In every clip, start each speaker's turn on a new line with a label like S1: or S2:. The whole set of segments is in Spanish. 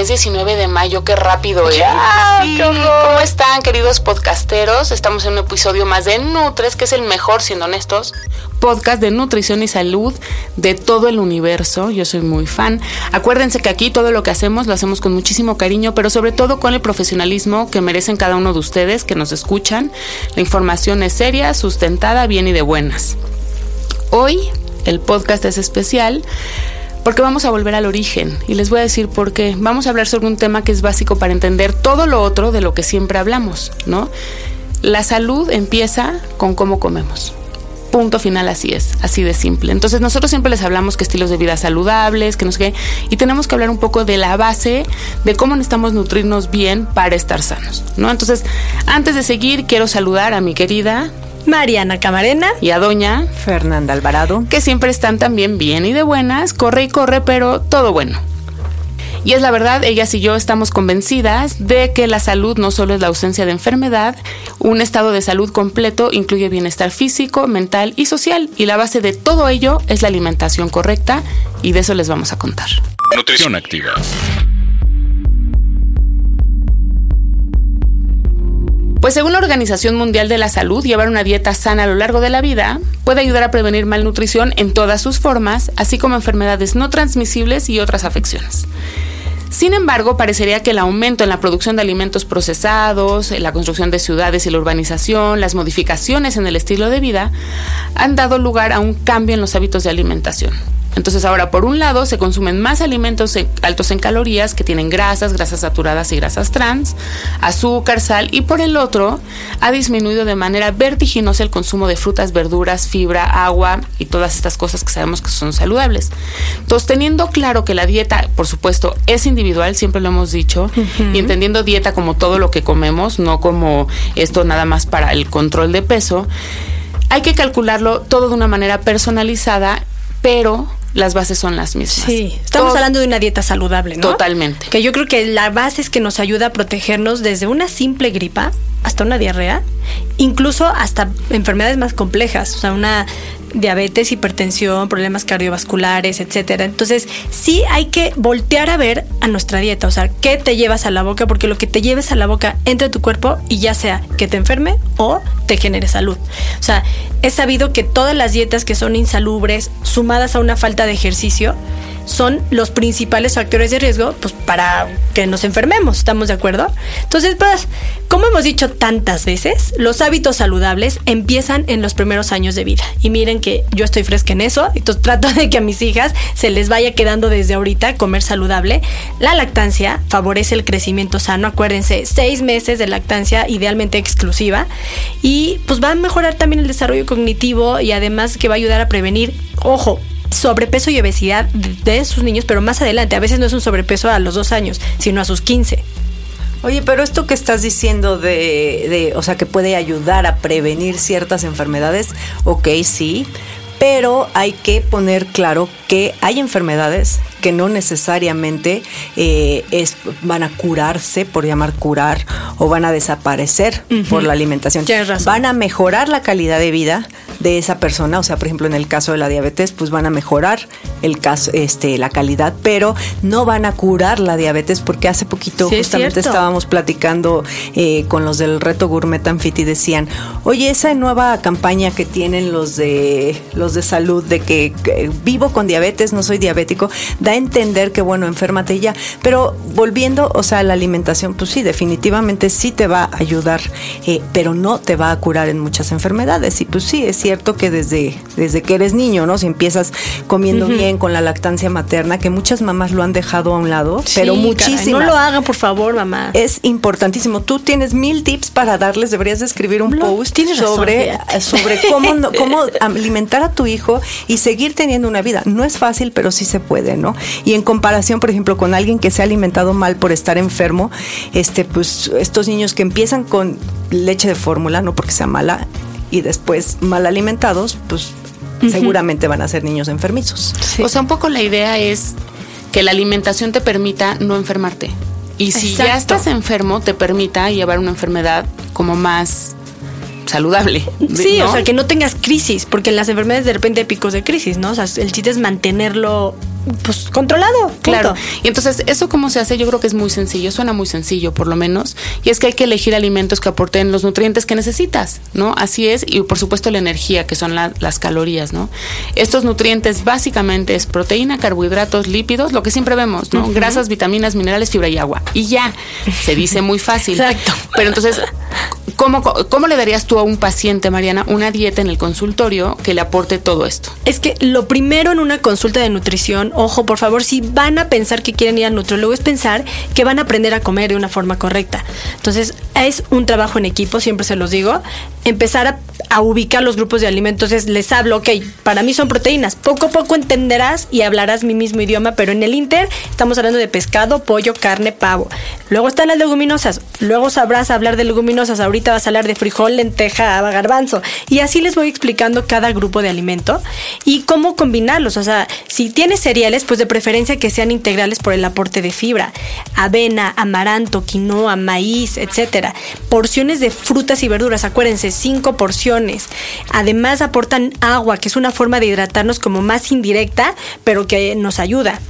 S1: Es 19 de mayo, qué rápido, ¿eh?
S2: Ya, qué horror.
S1: ¿Cómo están, queridos podcasteros? Estamos en un episodio más de Nutres, que es el mejor, siendo honestos, podcast de nutrición y salud de todo el universo. Yo soy muy fan. Acuérdense que aquí todo lo que hacemos lo hacemos con muchísimo cariño, pero sobre todo con el profesionalismo que merecen cada uno de ustedes que nos escuchan. La información es seria, sustentada, bien y de buenas. Hoy el podcast es especial porque vamos a volver al origen y les voy a decir por qué. Vamos a hablar sobre un tema que es básico para entender todo lo otro de lo que siempre hablamos, ¿no? La salud empieza con cómo comemos. Punto final, así es, así de simple. Entonces nosotros siempre les hablamos que estilos de vida saludables, que no sé qué, y tenemos que hablar un poco de la base de cómo necesitamos nutrirnos bien para estar sanos, ¿no? Entonces, antes de seguir, quiero saludar a mi querida
S2: Mariana Camarena
S1: y a doña
S2: Fernanda Alvarado,
S1: que siempre están también bien y de buenas, corre y corre, pero todo bueno. Y es la verdad, ellas y yo estamos convencidas de que la salud no solo es la ausencia de enfermedad, un estado de salud completo incluye bienestar físico, mental y social, y la base de todo ello es la alimentación correcta, y de eso les vamos a contar.
S3: Nutrición activa.
S1: Pues según la Organización Mundial de la Salud, llevar una dieta sana a lo largo de la vida puede ayudar a prevenir malnutrición en todas sus formas, así como enfermedades no transmisibles y otras afecciones. Sin embargo, parecería que el aumento en la producción de alimentos procesados, la construcción de ciudades y la urbanización, las modificaciones en el estilo de vida, han dado lugar a un cambio en los hábitos de alimentación. Entonces ahora por un lado se consumen más alimentos altos en calorías que tienen grasas, grasas saturadas y grasas trans, azúcar, sal y por el otro ha disminuido de manera vertiginosa el consumo de frutas, verduras, fibra, agua y todas estas cosas que sabemos que son saludables. Entonces teniendo claro que la dieta, por supuesto, es individual, siempre lo hemos dicho, y entendiendo dieta como todo lo que comemos, no como esto nada más para el control de peso, hay que calcularlo todo de una manera personalizada, pero las bases son las mismas.
S2: Sí, estamos
S1: Todo-
S2: hablando de una dieta saludable, ¿no?
S1: Totalmente.
S2: Que yo creo que la base es que nos ayuda a protegernos desde una simple gripa hasta una diarrea, incluso hasta enfermedades más complejas, o sea, una diabetes, hipertensión, problemas cardiovasculares, etcétera. Entonces, sí hay que voltear a ver a nuestra dieta, o sea, qué te llevas a la boca, porque lo que te lleves a la boca entra a tu cuerpo y ya sea que te enferme o te genere salud. O sea, es sabido que todas las dietas que son insalubres, sumadas a una falta de ejercicio, son los principales factores de riesgo pues, para que nos enfermemos, ¿estamos de acuerdo? Entonces, pues, como hemos dicho tantas veces, los hábitos saludables empiezan en los primeros años de vida. Y miren que yo estoy fresca en eso, entonces trato de que a mis hijas se les vaya quedando desde ahorita comer saludable. La lactancia favorece el crecimiento sano, acuérdense, seis meses de lactancia idealmente exclusiva y pues va a mejorar también el desarrollo cognitivo y además que va a ayudar a prevenir, ojo, sobrepeso y obesidad de, sus niños, pero más adelante. A veces no es un sobrepeso a los dos años, sino a sus 15.
S4: Oye, pero esto que estás diciendo de, de, o sea, que puede ayudar a prevenir ciertas enfermedades, ok, sí, pero hay que poner claro que hay enfermedades que no necesariamente eh, es, van a curarse, por llamar curar, o van a desaparecer por la alimentación.
S2: Tienes razón.
S4: Van a mejorar la calidad de vida de esa persona, o sea, por ejemplo, en el caso de la diabetes, pues van a mejorar el caso, este, la calidad, pero no van a curar la diabetes porque hace poquito
S2: Sí,
S4: justamente estábamos platicando eh, con los del reto Gourmet and Fit y decían, oye, esa nueva campaña que tienen los de los de salud de que, que vivo con diabetes, no soy diabético, da da a entender que, bueno, enférmate ya. Pero volviendo, o sea, la alimentación, pues sí, definitivamente sí te va a ayudar, eh, pero no te va a curar en muchas enfermedades. Y pues sí, es cierto que desde, desde que eres niño, ¿no? Si empiezas comiendo bien con la lactancia materna, que muchas mamás lo han dejado a un lado, pero muchísimas.
S2: no lo hagan, por favor, mamá.
S4: Es importantísimo. Tú tienes mil tips para darles, deberías de escribir un post sobre, sobre cómo, cómo alimentar a tu hijo y seguir teniendo una vida. No es fácil, pero sí se puede, ¿no? Y en comparación, por ejemplo, con alguien que se ha alimentado mal por estar enfermo, este, pues estos niños que empiezan con leche de fórmula, no porque sea mala, y después mal alimentados, pues seguramente van a ser niños enfermizos.
S1: O sea, un poco la idea es que la alimentación te permita no enfermarte. Y si ya estás enfermo, te permita llevar una enfermedad como más saludable.
S2: Sí, o sea, que no tengas crisis, porque en las enfermedades de repente hay picos de crisis, ¿no? O sea, el chiste es mantenerlo pues controlado.
S1: Claro. Y entonces, ¿eso cómo se hace? Yo creo que es muy sencillo, suena muy sencillo por lo menos, y es que hay que elegir alimentos que aporten los nutrientes que necesitas, ¿no? Así es, y por supuesto la energía, que son las calorías, ¿no? Estos nutrientes básicamente es proteína, carbohidratos, lípidos, lo que siempre vemos, ¿no? Grasas, vitaminas, minerales, fibra y agua. Y ya, se dice muy fácil.
S2: Exacto.
S1: Pero entonces, ¿cómo, ¿cómo le darías tú a un paciente, Mariana, una dieta en el consultorio que le aporte todo esto?
S2: Es que lo primero en una consulta de nutrición ojo, por favor, si van a pensar que quieren ir al nutriólogo, es pensar que van a aprender a comer de una forma correcta. Entonces, es un trabajo en equipo, siempre se los digo. Empezar a, ubicar los grupos de alimentos es, les hablo, ok, para mí son proteínas. Poco a poco entenderás y hablarás mi mismo idioma, pero en el Inter estamos hablando de pescado, pollo, carne, pavo. Luego están las leguminosas, luego sabrás hablar de leguminosas, ahorita vas a hablar de frijol, lenteja, garbanzo. Y así les voy explicando cada grupo de alimento y cómo combinarlos. O sea, si tienes cereal, pues de preferencia que sean integrales por el aporte de fibra, avena, amaranto, quinoa, maíz, etcétera. Porciones de frutas y verduras, acuérdense, cinco porciones. Además aportan agua, que es una forma de hidratarnos como más indirecta, pero que nos ayuda.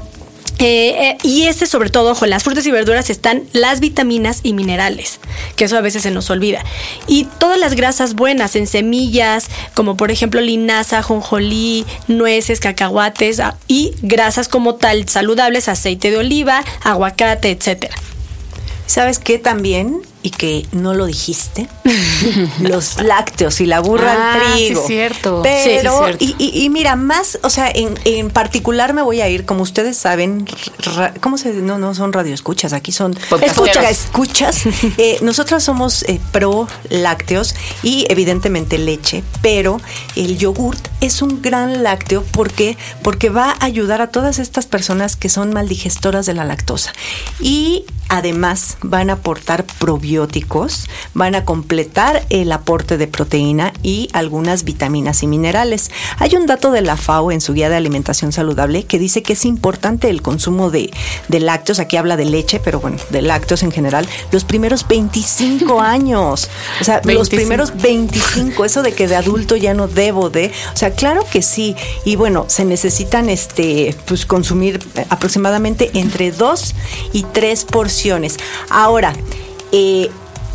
S2: Eh, eh, y este sobre todo, ojo, las frutas y verduras están las vitaminas y minerales, que eso a veces se nos olvida. Y todas las grasas buenas en semillas, como por ejemplo linaza, jonjolí, nueces, cacahuates ah, y grasas como tal saludables, aceite de oliva, aguacate, etcétera.
S4: ¿Sabes qué también? Y que no lo dijiste, los lácteos y la burra
S1: ah,
S4: al trigo.
S1: Sí, cierto.
S4: Pero, Y, mira, más, o sea, en, en, particular me voy a ir, como ustedes saben, ¿cómo se No, no son radioescuchas, aquí son escuchas. escuchas. eh, nosotras somos eh, pro lácteos y evidentemente leche, pero el yogurt es un gran lácteo porque, porque va a ayudar a todas estas personas que son maldigestoras de la lactosa. Y además van a aportar probióticos van a completar el aporte de proteína y algunas vitaminas y minerales. Hay un dato de la FAO en su guía de alimentación saludable que dice que es importante el consumo de, lácteos, aquí habla de leche, pero bueno, de lácteos en general, los primeros 25 años. O sea, los primeros 25, eso de que de adulto ya no debo de, o sea, claro que sí. Y bueno, se necesitan este pues consumir aproximadamente entre dos y tres porciones. Ahora, eh,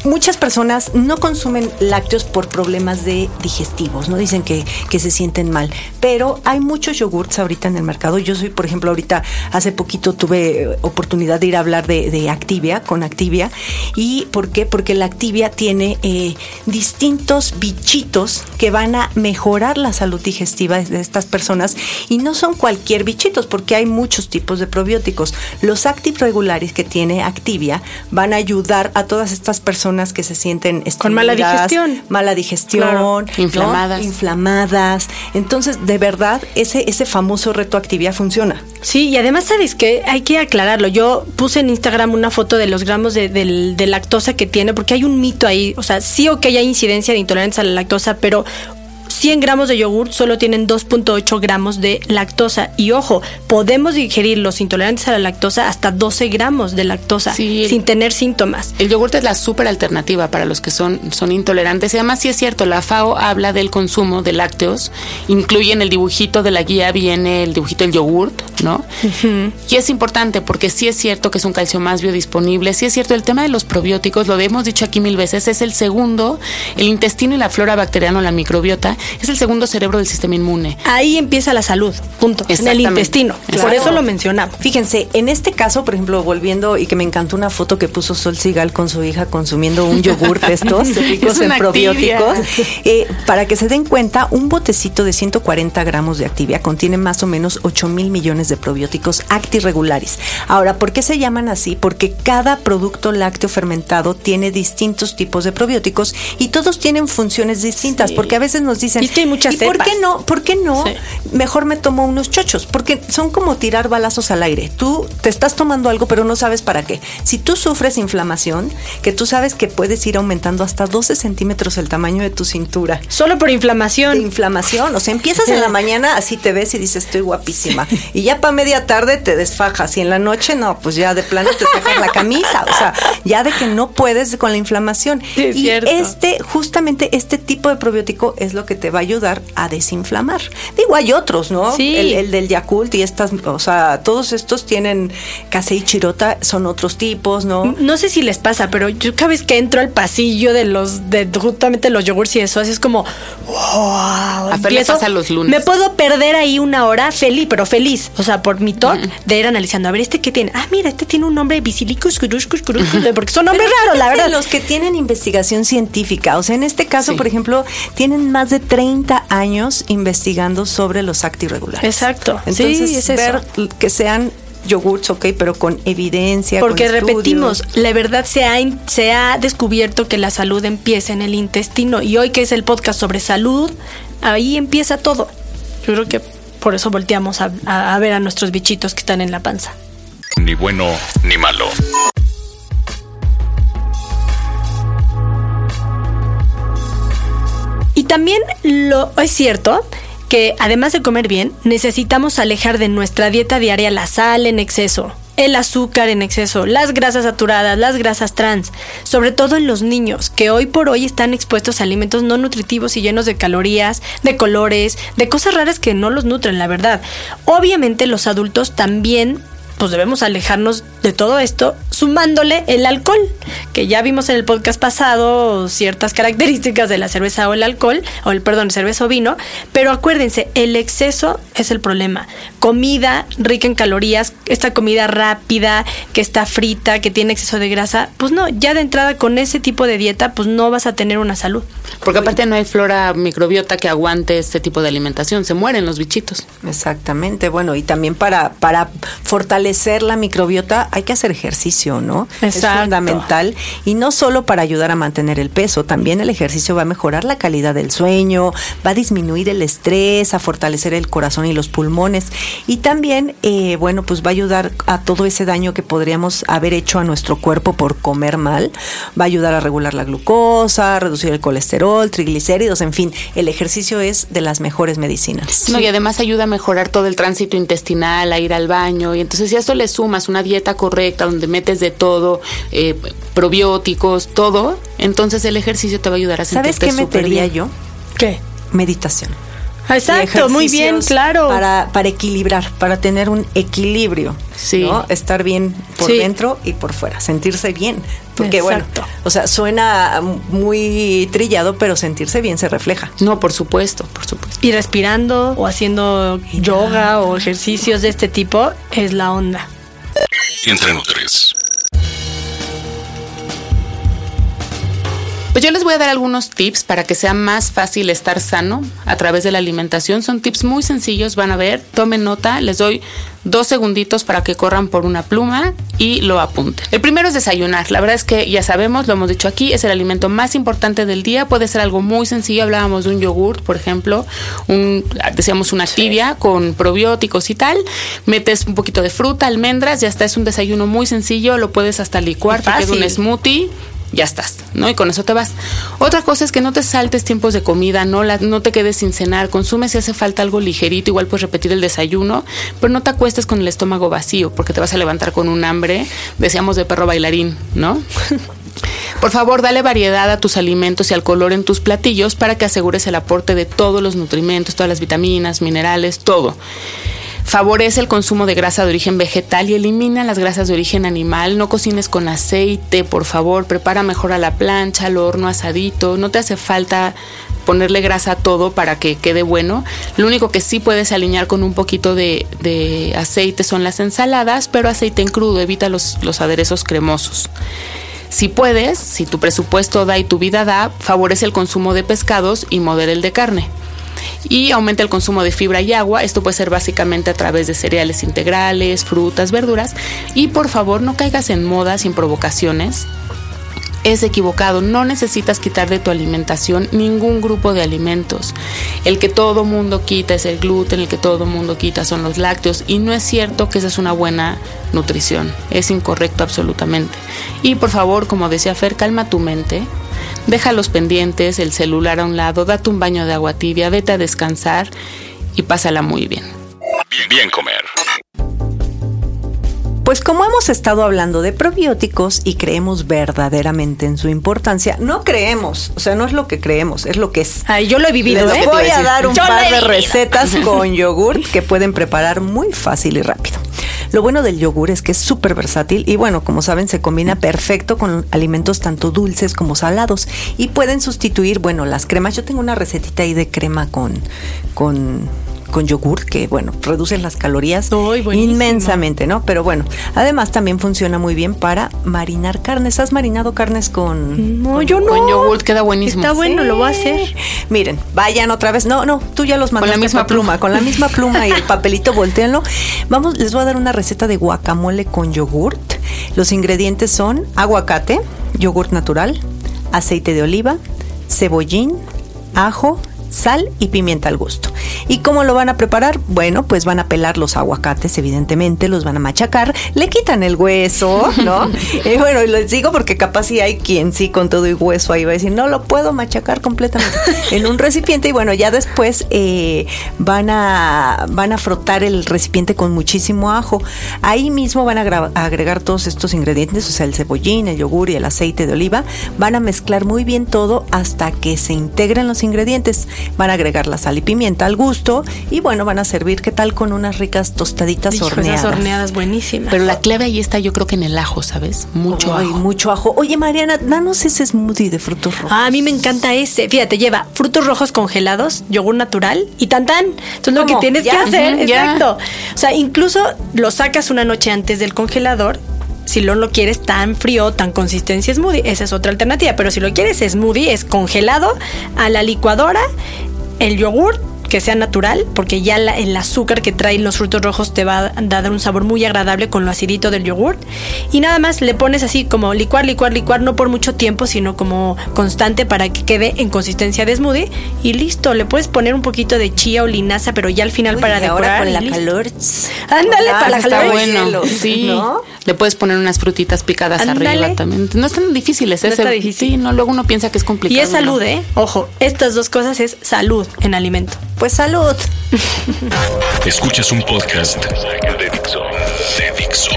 S4: muchas personas no consumen lácteos por problemas de digestivos, no dicen que, se sienten mal, pero hay muchos yogurts ahorita en el mercado. Yo soy, por ejemplo, ahorita hace poquito tuve oportunidad de ir a hablar de, Activia, con Activia. ¿Y por qué? Porque la Activia tiene eh, distintos bichitos que van a mejorar la salud digestiva de estas personas y no son cualquier bichitos, porque hay muchos tipos de probióticos. Los Active regulares que tiene Activia van a ayudar a todas estas personas que se sienten
S2: con mala digestión,
S4: mala digestión,
S1: inflamadas,
S4: inflamadas. Entonces, de verdad, ese ese famoso reto actividad funciona.
S2: Sí, y además sabes que hay que aclararlo. Yo puse en Instagram una foto de los gramos de, de lactosa que tiene, porque hay un mito ahí. O sea, sí o que hay incidencia de intolerancia a la lactosa, pero 100 gramos de yogur solo tienen 2.8 gramos de lactosa. Y ojo, podemos digerir los intolerantes a la lactosa hasta 12 gramos de lactosa sin tener síntomas.
S1: El yogur es la súper alternativa para los que son, son intolerantes. Y además sí es cierto, la FAO habla del consumo de lácteos. Incluye en el dibujito de la guía, viene el dibujito del yogurt, ¿no? Y es importante porque sí es cierto que es un calcio más biodisponible. Sí es cierto, el tema de los probióticos, lo hemos dicho aquí mil veces, es el segundo, el intestino y la flora bacteriana, la microbiota, Es el segundo cerebro del sistema inmune.
S2: Ahí empieza la salud, punto. En el intestino. Por eso lo mencionamos.
S4: Fíjense, en este caso, por ejemplo, volviendo y que me encantó una foto que puso Sol Sigal con su hija consumiendo un yogur de estos ricos en probióticos. Eh, para que se den cuenta, un botecito de 140 gramos de activia contiene más o menos 8 mil millones de probióticos actirregulares. Ahora, ¿por qué se llaman así? Porque cada producto lácteo fermentado tiene distintos tipos de probióticos y todos tienen funciones distintas. Porque a veces nos dicen,
S2: Y es que hay muchas
S4: ¿y por qué no? ¿Por qué no?
S2: Sí.
S4: Mejor me tomo unos chochos, porque son como tirar balazos al aire. Tú te estás tomando algo, pero no sabes para qué. Si tú sufres inflamación, que tú sabes que puedes ir aumentando hasta 12 centímetros el tamaño de tu cintura.
S2: Solo por
S4: De
S2: inflamación.
S4: inflamación, o sea, empiezas en la mañana, así te ves y dices, estoy guapísima. Y ya para media tarde te desfajas. Y en la noche, no, pues ya de plano te sacas la camisa. O sea, ya de que no puedes con la inflamación.
S2: Sí, es
S4: y
S2: cierto.
S4: este, justamente este tipo de probiótico es lo que te va a ayudar a desinflamar. Digo, hay otros, ¿no?
S2: Sí.
S4: El, el del Yakult y estas, o sea, todos estos tienen Casei Chirota, son otros tipos, ¿no?
S2: No sé si les pasa, pero yo cada vez que entro al pasillo de los, de justamente los yogurts y eso, así es como, wow.
S1: A le pasa los lunes.
S2: Me puedo perder ahí una hora feliz, pero feliz. O sea, por mi talk de ir analizando. A ver, ¿este qué tiene? Ah, mira, este tiene un nombre bisilicus, curushcus, curushcus, porque son nombres raros, la verdad.
S4: Los que tienen investigación científica, o sea, en este caso,
S1: Sí.
S4: por ejemplo, tienen más de 30 años investigando sobre los actirregulares.
S2: Exacto.
S4: Entonces,
S2: Sí, es eso.
S4: ver que sean yogurts, ok, pero con evidencia.
S2: Porque
S4: con
S2: repetimos, la verdad se ha, se ha descubierto que la salud empieza en el intestino y hoy que es el podcast sobre salud, ahí empieza todo. Yo creo que por eso volteamos a, a- a ver a nuestros bichitos que están en la panza.
S3: Ni bueno ni malo.
S2: También lo es cierto que además de comer bien, necesitamos alejar de nuestra dieta diaria la sal en exceso, el azúcar en exceso, las grasas saturadas, las grasas trans, sobre todo en los niños, que hoy por hoy están expuestos a alimentos no nutritivos y llenos de calorías, de colores, de cosas raras que no los nutren, la verdad. Obviamente los adultos también pues debemos alejarnos de todo esto sumándole el alcohol, que ya vimos en el podcast pasado ciertas características de la cerveza o el alcohol, o el perdón, cerveza o vino, pero acuérdense, el exceso es el problema. Comida rica en calorías, esta comida rápida, que está frita, que tiene exceso de grasa, pues no, ya de entrada con ese tipo de dieta, pues no vas a tener una salud.
S1: Porque aparte no hay flora microbiota que aguante este tipo de alimentación. Se mueren los bichitos.
S4: Exactamente, bueno, y también para, para fortalecer la microbiota hay que hacer ejercicio, ¿no? Es fundamental. Y no solo para ayudar a mantener el peso, también el ejercicio va a mejorar la calidad del sueño, va a disminuir el estrés, a fortalecer el corazón y los pulmones. Y también, eh, bueno, pues va a ayudar a todo ese daño que podríamos haber hecho a nuestro cuerpo por comer mal. Va a ayudar a regular la glucosa, a reducir el colesterol, triglicéridos, en fin, el ejercicio es de las mejores medicinas.
S1: No, y además ayuda a mejorar todo el tránsito intestinal, a ir al baño. Y entonces, si a esto le sumas una dieta correcta donde metes de todo, eh, probióticos, todo, entonces el ejercicio te va a ayudar a
S4: ¿Sabes
S1: sentirte
S4: qué
S1: súper
S4: metería
S1: bien.
S4: yo?
S2: ¿Qué?
S4: Meditación.
S2: Exacto, muy bien, claro.
S4: Para, para equilibrar, para tener un equilibrio.
S1: Sí.
S4: ¿no? Estar bien por
S2: Sí.
S4: dentro y por fuera, sentirse bien. Porque
S2: Exacto.
S4: bueno, o sea, suena muy trillado, pero sentirse bien se refleja.
S1: No, por supuesto, por supuesto.
S2: Y respirando o haciendo yoga o ejercicios de este tipo es la onda.
S3: Entre Nutres.
S1: Pues yo les voy a dar algunos tips para que sea más fácil estar sano a través de la alimentación. Son tips muy sencillos, van a ver, tomen nota, les doy dos segunditos para que corran por una pluma y lo apunten. El primero es desayunar. La verdad es que ya sabemos, lo hemos dicho aquí, es el alimento más importante del día. Puede ser algo muy sencillo. Hablábamos de un yogurt, por ejemplo, un, decíamos una tibia con probióticos y tal. Metes un poquito de fruta, almendras, ya está. Es un desayuno muy sencillo. Lo puedes hasta licuar, te queda un smoothie ya estás, ¿no? Y con eso te vas. Otra cosa es que no te saltes tiempos de comida, no, la, no te quedes sin cenar, consume si hace falta algo ligerito, igual puedes repetir el desayuno, pero no te acuestes con el estómago vacío, porque te vas a levantar con un hambre, decíamos de perro bailarín, ¿no? Por favor, dale variedad a tus alimentos y al color en tus platillos para que asegures el aporte de todos los nutrimentos, todas las vitaminas, minerales, todo. Favorece el consumo de grasa de origen vegetal y elimina las grasas de origen animal. No cocines con aceite, por favor. Prepara mejor a la plancha, al horno, asadito. No te hace falta ponerle grasa a todo para que quede bueno. Lo único que sí puedes alinear con un poquito de, aceite son las ensaladas, pero aceite en crudo, evita los, los aderezos cremosos. Si puedes, si tu presupuesto da y tu vida da, favorece el consumo de pescados y modera el de carne. Y aumenta el consumo de fibra y agua. Esto puede ser básicamente a través de cereales integrales, frutas, verduras. Y por favor, no caigas en moda sin provocaciones es equivocado. No necesitas quitar de tu alimentación ningún grupo de alimentos. El que todo mundo quita es el gluten, el que todo mundo quita son los lácteos y no es cierto que esa es una buena nutrición. Es incorrecto absolutamente. Y por favor, como decía Fer, calma tu mente. Deja los pendientes, el celular a un lado, date un baño de agua tibia, vete a descansar y pásala muy bien.
S3: Bien comer.
S4: Pues como hemos estado hablando de probióticos y creemos verdaderamente en su importancia, no creemos, o sea, no es lo que creemos, es lo que es.
S2: Ay, yo lo he vivido,
S4: Les
S2: ¿eh?
S4: voy a dar un
S2: Yo
S4: par de recetas con yogurt que pueden preparar muy fácil y rápido. Lo bueno del yogur es que es súper versátil y bueno, como saben, se combina perfecto con alimentos tanto dulces como salados y pueden sustituir, bueno, las cremas. Yo tengo una recetita ahí de crema con, con, con yogur que, bueno, reducen las calorías inmensamente, ¿no? Pero bueno, además también funciona muy bien para marinar carnes. ¿Has marinado carnes con...?
S2: No, yo no.
S1: Con yogurt queda buenísimo.
S2: Está bueno, lo voy a hacer.
S4: Miren, vayan otra vez. No, no, tú ya los mandaste
S1: la misma
S4: pluma. con la misma pluma y el papelito, volteenlo. Vamos, les voy a dar una receta de guacamole con yogurt. Los ingredientes son aguacate, yogurt natural, aceite de oliva, cebollín, ajo, sal y pimienta al gusto. ¿Y cómo lo van a preparar? Bueno, pues van a pelar los aguacates, evidentemente, los van a machacar, le quitan el hueso, ¿no? y bueno, y les digo porque capaz si hay quien sí con todo y hueso ahí va a decir, no lo puedo machacar completamente en un recipiente y bueno, ya después eh, van, a, van a frotar el recipiente con muchísimo ajo. Ahí mismo van a agregar todos estos ingredientes, o sea, el cebollín, el yogur y el aceite de oliva. Van a mezclar muy bien todo hasta que se integren los ingredientes. Van a agregar la sal y pimienta al gusto y bueno, van a servir, ¿qué tal? Con unas ricas tostaditas horneadas.
S2: esas horneadas buenísimas.
S1: Pero la clave ahí está, yo creo que en el ajo, ¿sabes? Mucho
S4: Ay,
S1: ajo.
S4: mucho ajo. Oye, Mariana, danos ese smoothie de frutos rojos.
S2: Ah, a mí me encanta ese. Fíjate, lleva frutos rojos congelados, yogur natural y tan tan. Eso es lo que
S4: ¿Cómo?
S2: tienes que hacer. Exacto. O sea, incluso lo sacas una noche antes del congelador. Si no lo quieres tan frío, tan consistencia smoothie, esa es otra alternativa. Pero si lo quieres smoothie, es congelado a la licuadora, el yogur que sea natural, porque ya la- el azúcar que traen los frutos rojos te va a dar un sabor muy agradable con lo acidito del yogur. Y nada más le pones así como licuar, licuar, licuar, no por mucho tiempo, sino como constante para que quede en consistencia de smoothie. Y listo, le puedes poner un poquito de chía o linaza, pero ya al final
S4: Uy,
S2: para
S4: y
S2: decorar.
S4: ahora con la
S2: listo.
S4: calor.
S2: Ándale, para la calor.
S1: Está bueno. Sí.
S4: ¿no?
S1: Le puedes poner unas frutitas picadas
S2: Ándale.
S1: arriba también. No están difíciles.
S2: No
S1: ese-
S2: está difícil.
S1: Sí, no, luego uno piensa que es complicado.
S2: Y es salud,
S1: ¿no?
S2: ¿eh? Ojo, estas dos cosas es salud en alimento.
S4: Pues salud.
S3: Escuchas un podcast de Dixo. De Dixo.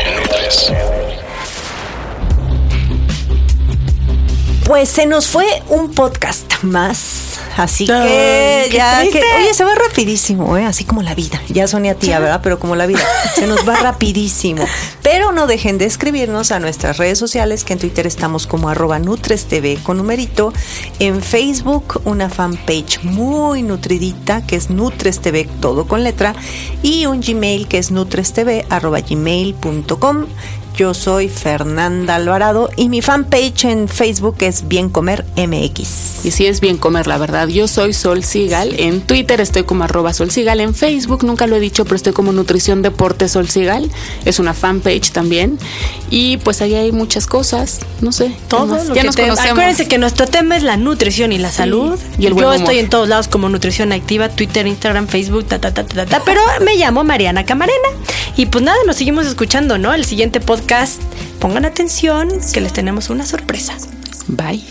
S4: Pues se nos fue un podcast más. Así que ya que, oye, se va rapidísimo, ¿eh? Así como la vida. Ya soné a tía, ¿verdad? Pero como la vida. Se nos va rapidísimo. Pero no dejen de escribirnos a nuestras redes sociales, que en Twitter estamos como arroba NutresTV con numerito. En Facebook, una fanpage muy nutridita, que es NutresTV, todo con letra. Y un Gmail, que es nutrestv arroba gmail.com. Yo soy Fernanda Alvarado y mi fanpage en Facebook es Bien Comer MX.
S1: Y sí es bien comer, la verdad. Yo soy Sol Sigal. En Twitter estoy como arroba Sol Sigal. En Facebook, nunca lo he dicho, pero estoy como Nutrición Deporte Sol Sigal. Es una fanpage también. Y pues ahí hay muchas cosas. No sé. ¿qué
S2: Todo lo
S1: ya
S2: que
S1: nos
S2: te-
S1: conocemos.
S2: Acuérdense que nuestro tema es la nutrición y la salud.
S1: y el buen
S2: Yo
S1: humor.
S2: estoy en todos lados como Nutrición Activa, Twitter, Instagram, Facebook, ta, ta, ta, ta, ta, pero me llamo Mariana Camarena. Y pues nada, nos seguimos escuchando, ¿no? El siguiente podcast, pongan atención, que les tenemos una sorpresa.
S1: Bye.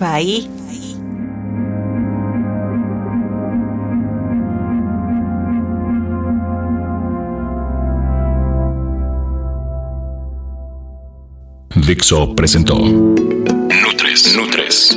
S4: Bye.
S3: Dixo presentó Nutres. Nutres.